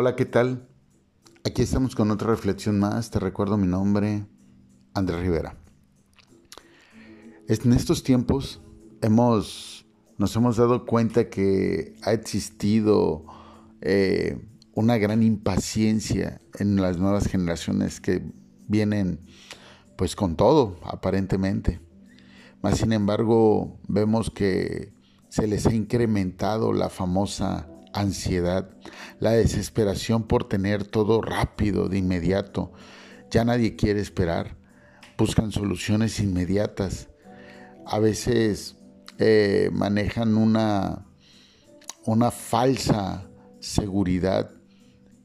Hola, ¿qué tal? Aquí estamos con otra reflexión más. Te recuerdo mi nombre, Andrés Rivera. En estos tiempos hemos, nos hemos dado cuenta que ha existido eh, una gran impaciencia en las nuevas generaciones que vienen pues con todo, aparentemente. Más sin embargo, vemos que se les ha incrementado la famosa ansiedad, la desesperación por tener todo rápido, de inmediato. Ya nadie quiere esperar, buscan soluciones inmediatas. A veces eh, manejan una, una falsa seguridad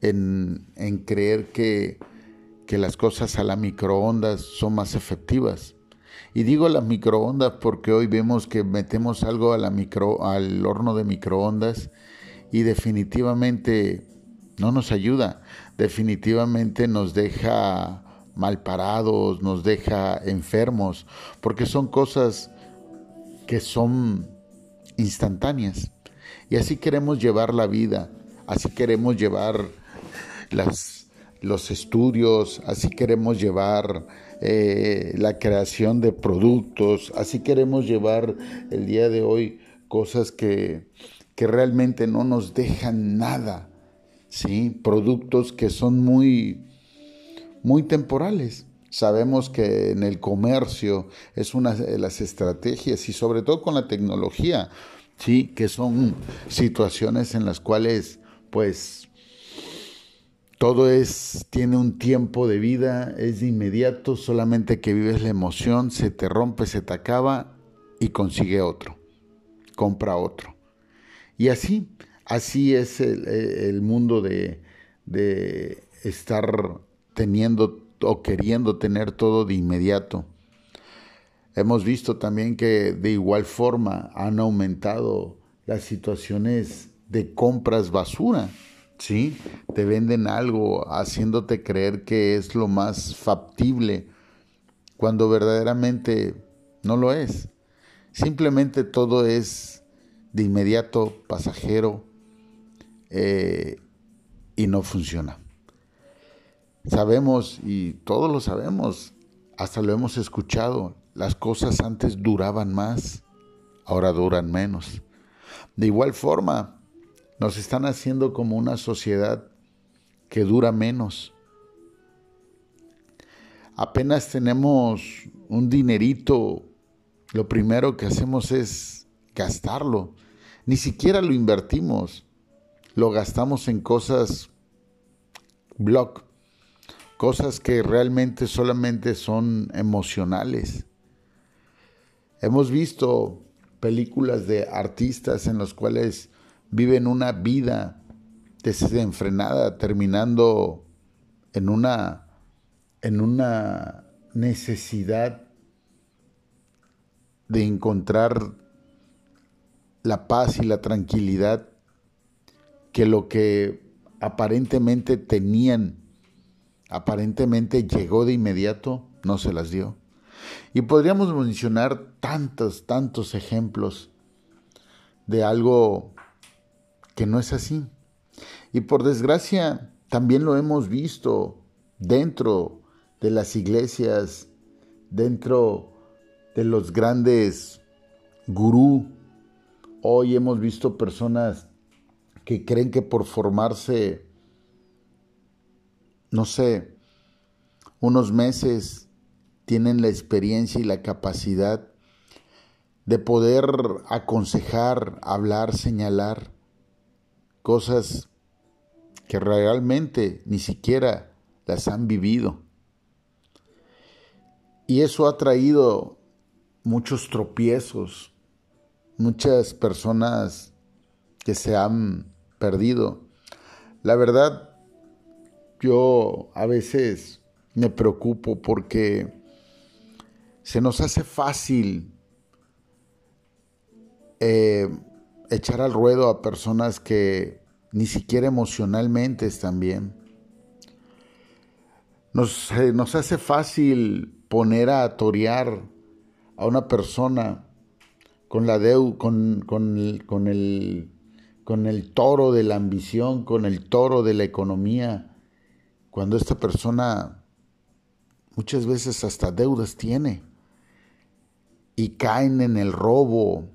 en, en creer que, que las cosas a la microondas son más efectivas. Y digo las microondas porque hoy vemos que metemos algo a la micro, al horno de microondas y definitivamente no nos ayuda, definitivamente nos deja mal parados, nos deja enfermos, porque son cosas que son instantáneas. Y así queremos llevar la vida, así queremos llevar las, los estudios, así queremos llevar eh, la creación de productos, así queremos llevar el día de hoy cosas que que realmente no nos dejan nada, ¿sí? Productos que son muy, muy temporales. Sabemos que en el comercio es una de las estrategias y sobre todo con la tecnología, ¿sí? Que son situaciones en las cuales, pues, todo es, tiene un tiempo de vida, es de inmediato, solamente que vives la emoción, se te rompe, se te acaba y consigue otro, compra otro. Y así, así es el, mundo de, de estar teniendo o queriendo tener todo de inmediato. Hemos visto también que de igual forma han aumentado las situaciones de compras basura, ¿sí? Te venden algo haciéndote creer que es lo más factible cuando verdaderamente no lo es. Simplemente todo es de inmediato, pasajero, eh, y no funciona. Sabemos, y todos lo sabemos, hasta lo hemos escuchado, las cosas antes duraban más, ahora duran menos. De igual forma, nos están haciendo como una sociedad que dura menos. Apenas tenemos un dinerito, lo primero que hacemos es gastarlo. Ni siquiera lo invertimos, lo gastamos en cosas blog, cosas que realmente solamente son emocionales. Hemos visto películas de artistas en los cuales viven una vida desenfrenada, terminando en una, en una necesidad de encontrar la paz y la tranquilidad que lo que aparentemente tenían, aparentemente llegó de inmediato, no se las dio. Y podríamos mencionar tantos, tantos ejemplos de algo que no es así. Y por desgracia, también lo hemos visto dentro de las iglesias, dentro de los grandes gurú Hoy hemos visto personas que creen que por formarse, no sé, unos meses, tienen la experiencia y la capacidad de poder aconsejar, hablar, señalar cosas que realmente ni siquiera las han vivido. Y eso ha traído muchos tropiezos, muchas personas que se han perdido. La verdad, yo a veces me preocupo porque se nos hace fácil eh, echar al ruedo a personas que ni siquiera emocionalmente están bien. Nos, nos hace fácil poner a torear a una persona con la deu, con, con, el, con el toro de la ambición, con el toro de la economía, cuando esta persona muchas veces hasta deudas tiene y caen en el robo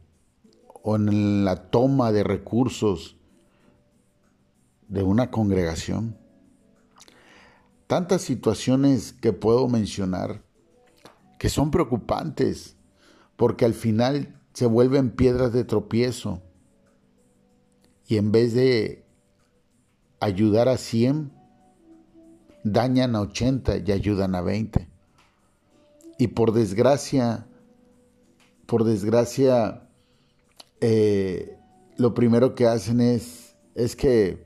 o en la toma de recursos de una congregación. Tantas situaciones que puedo mencionar que son preocupantes porque al final se vuelven piedras de tropiezo y en vez de ayudar a 100, dañan a 80 y ayudan a 20. Y por desgracia, por desgracia, eh, lo primero que hacen es, es que,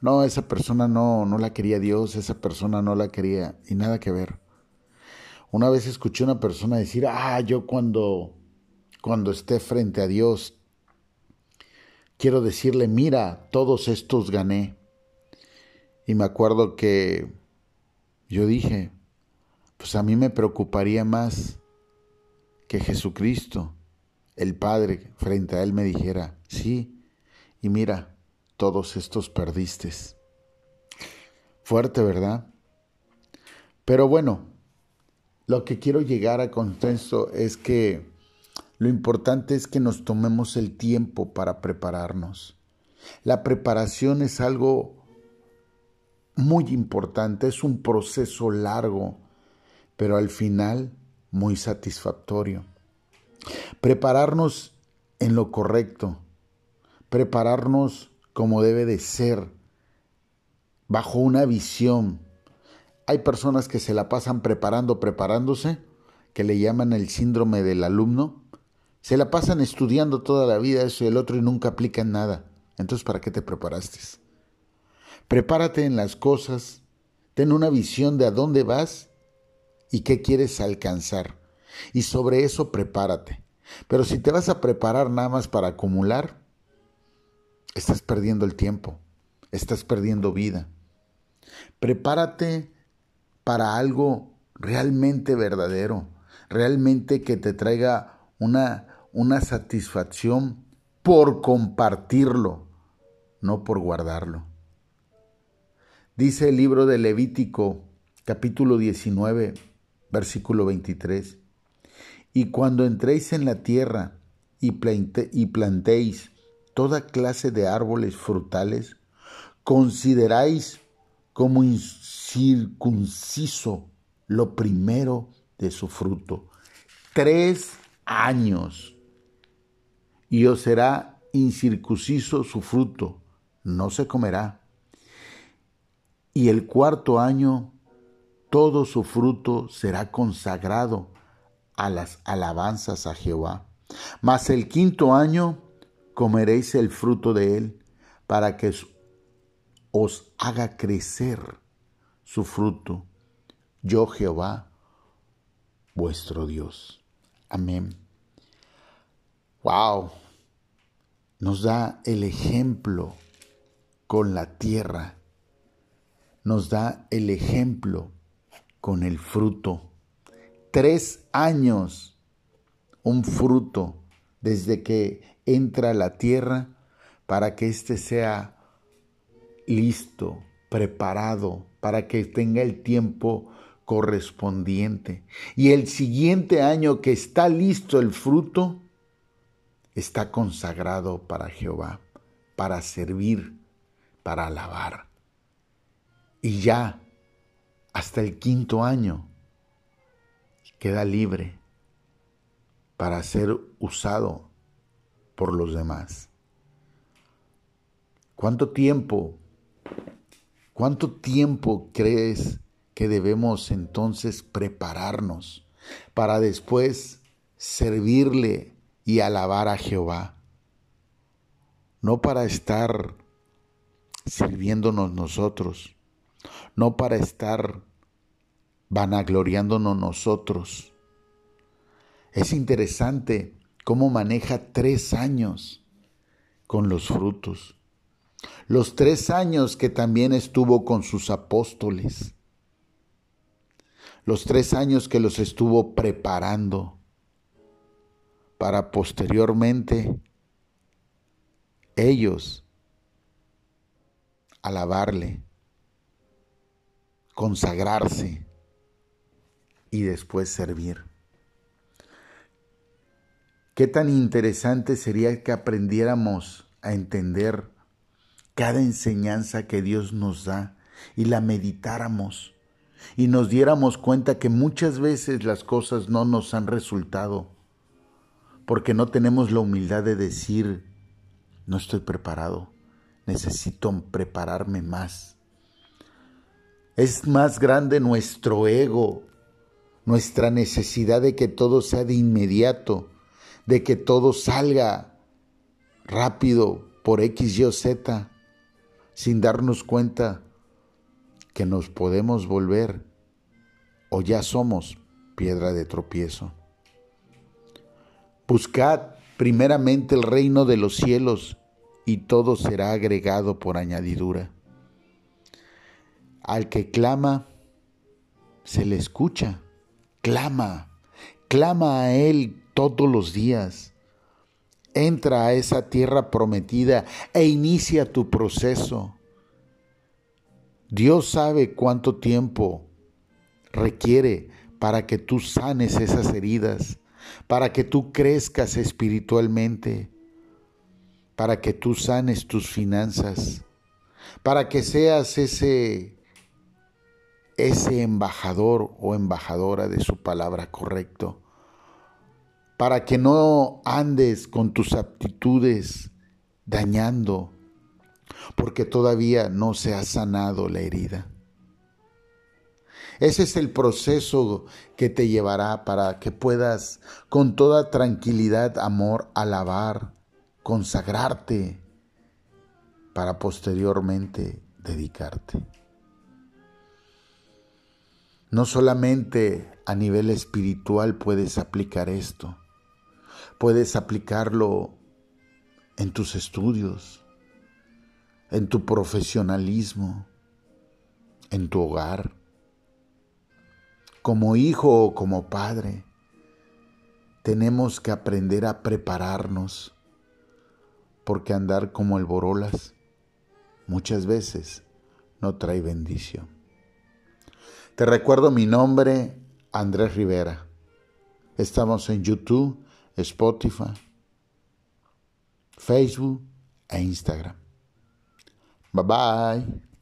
no, esa persona no, no la quería Dios, esa persona no la quería, y nada que ver. Una vez escuché a una persona decir, ah, yo cuando, cuando esté frente a Dios, quiero decirle, mira, todos estos gané. Y me acuerdo que yo dije, pues a mí me preocuparía más que Jesucristo, el Padre, frente a Él me dijera, sí, y mira, todos estos perdiste. Fuerte, ¿verdad? Pero bueno, lo que quiero llegar a contexto es que lo importante es que nos tomemos el tiempo para prepararnos. La preparación es algo muy importante, es un proceso largo, pero al final muy satisfactorio. Prepararnos en lo correcto, prepararnos como debe de ser, bajo una visión. Hay personas que se la pasan preparando, preparándose, que le llaman el síndrome del alumno, se la pasan estudiando toda la vida eso y el otro y nunca aplican nada. Entonces, ¿para qué te preparaste? Prepárate en las cosas, ten una visión de a dónde vas y qué quieres alcanzar. Y sobre eso prepárate. Pero si te vas a preparar nada más para acumular, estás perdiendo el tiempo, estás perdiendo vida. Prepárate para algo realmente verdadero, realmente que te traiga una una satisfacción por compartirlo, no por guardarlo. Dice el libro de Levítico capítulo 19, versículo 23, y cuando entréis en la tierra y, plantéis toda clase de árboles frutales, consideráis como incircunciso lo primero de su fruto. Tres años y os será incircunciso su fruto, no se comerá. Y el cuarto año todo su fruto será consagrado a las alabanzas a Jehová. Mas el quinto año comeréis el fruto de él para que os haga crecer su fruto. Yo Jehová, vuestro Dios. Amén. Wow nos da el ejemplo con la tierra, nos da el ejemplo con el fruto. Tres años, un fruto desde que entra la tierra para que éste sea listo, preparado, para que tenga el tiempo correspondiente. Y el siguiente año que está listo el fruto, está consagrado para Jehová, para servir, para alabar. Y ya hasta el quinto año queda libre para ser usado por los demás. ¿Cuánto tiempo, cuánto tiempo crees que debemos entonces prepararnos para después servirle y alabar a Jehová, no para estar sirviéndonos nosotros, no para estar vanagloriándonos nosotros. Es interesante cómo maneja tres años con los frutos. Los tres años que también estuvo con sus apóstoles. Los tres años que los estuvo preparando para posteriormente ellos alabarle, consagrarse y después servir. Qué tan interesante sería que aprendiéramos a entender cada enseñanza que Dios nos da y la meditáramos y nos diéramos cuenta que muchas veces las cosas no nos han resultado porque no tenemos la humildad de decir, no estoy preparado, necesito prepararme más. Es más grande nuestro ego, nuestra necesidad de que todo sea de inmediato de que todo salga rápido por X, Y o Z, sin darnos cuenta que nos podemos volver o ya somos piedra de tropiezo. Buscad primeramente el reino de los cielos y todo será agregado por añadidura. Al que clama, se le escucha. Clama, clama a Él todos los días. Entra a esa tierra prometida e inicia tu proceso. Dios sabe cuánto tiempo requiere para que tú sanes esas heridas, para que tú crezcas espiritualmente, para que tú sanes tus finanzas, para que seas ese ese embajador o embajadora de su palabra correcto para que no andes con tus aptitudes dañando, porque todavía no se ha sanado la herida. Ese es el proceso que te llevará para que puedas con toda tranquilidad, amor, alabar, consagrarte, para posteriormente dedicarte. No solamente a nivel espiritual puedes aplicar esto, Puedes aplicarlo en tus estudios, en tu profesionalismo, en tu hogar, como hijo o como padre. Tenemos que aprender a prepararnos, porque andar como el borolas muchas veces no trae bendición. Te recuerdo mi nombre, Andrés Rivera. Estamos en YouTube Spotify, Facebook e Instagram. Bye bye.